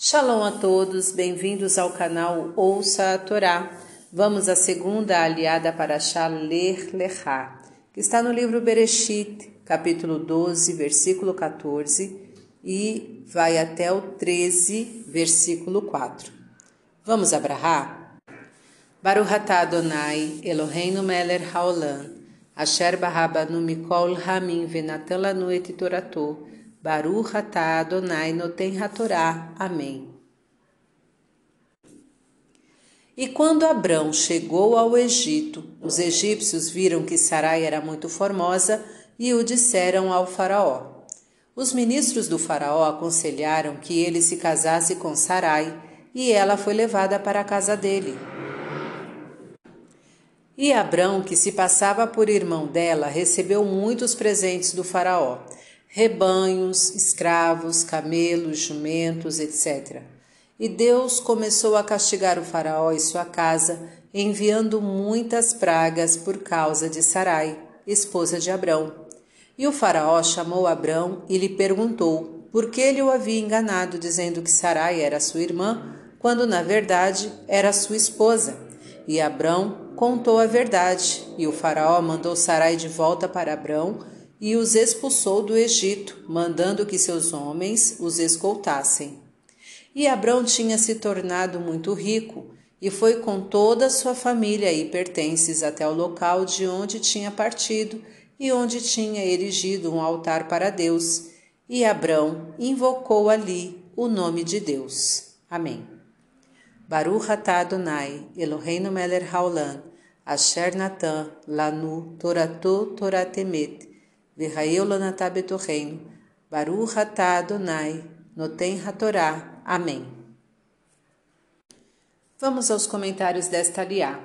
Shalom a todos, bem-vindos ao canal Ouça a Torá. Vamos à segunda aliada para Ler Lechá, que está no livro Bereshit, capítulo 12, versículo 14, e vai até o 13, versículo 4. Vamos abrahar? Baruch atah Adonai, Eloheinu melech haolam, asher barabanu mikol hamim venatan lanu et toratou, Baruch atah Adonai noten hatorá. Amém. E quando Abrão chegou ao Egito, os egípcios viram que Sarai era muito formosa e o disseram ao faraó. Os ministros do faraó aconselharam que ele se casasse com Sarai, e ela foi levada para a casa dele. E Abrão, que se passava por irmão dela, recebeu muitos presentes do faraó rebanhos, escravos, camelos, jumentos, etc. E Deus começou a castigar o Faraó e sua casa, enviando muitas pragas por causa de Sarai, esposa de Abrão. E o Faraó chamou Abrão e lhe perguntou por que ele o havia enganado, dizendo que Sarai era sua irmã, quando na verdade era sua esposa. E Abrão contou a verdade, e o Faraó mandou Sarai de volta para Abrão e os expulsou do Egito, mandando que seus homens os escoltassem. E Abrão tinha se tornado muito rico e foi com toda a sua família e pertences até o local de onde tinha partido e onde tinha erigido um altar para Deus. E Abrão invocou ali o nome de Deus. Amém. Baruch atah Adonai, Eloheinu melech haolam, asher natan lanu torato toratemet, Virraeu Lanatá Betorreino, Baruch Atá Adonai, Noten Hatorá. Amém. Vamos aos comentários desta aliá.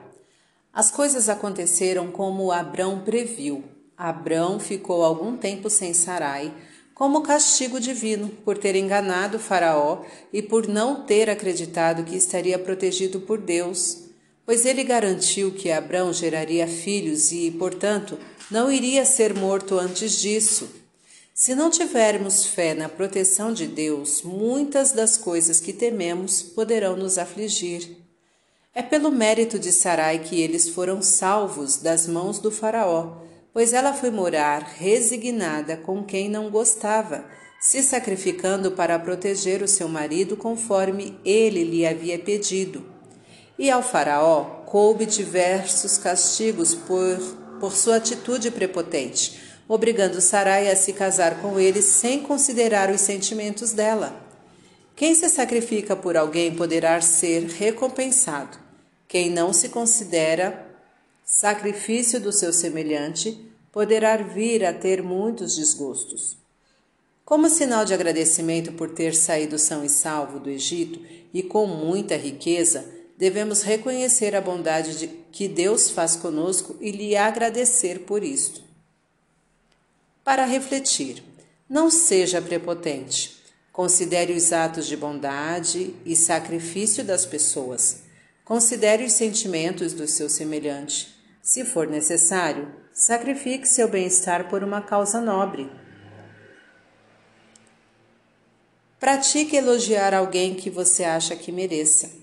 As coisas aconteceram como Abrão previu. Abrão ficou algum tempo sem Sarai, como castigo divino por ter enganado Faraó e por não ter acreditado que estaria protegido por Deus pois ele garantiu que Abrão geraria filhos e, portanto, não iria ser morto antes disso. Se não tivermos fé na proteção de Deus, muitas das coisas que tememos poderão nos afligir. É pelo mérito de Sarai que eles foram salvos das mãos do Faraó, pois ela foi morar resignada com quem não gostava, se sacrificando para proteger o seu marido conforme ele lhe havia pedido. E ao Faraó coube diversos castigos por, por sua atitude prepotente, obrigando Sarai a se casar com ele sem considerar os sentimentos dela. Quem se sacrifica por alguém poderá ser recompensado. Quem não se considera sacrifício do seu semelhante poderá vir a ter muitos desgostos. Como sinal de agradecimento por ter saído são e salvo do Egito e com muita riqueza, devemos reconhecer a bondade de, que Deus faz conosco e lhe agradecer por isto. Para refletir, não seja prepotente. Considere os atos de bondade e sacrifício das pessoas. Considere os sentimentos do seu semelhante. Se for necessário, sacrifique seu bem-estar por uma causa nobre. Pratique elogiar alguém que você acha que mereça.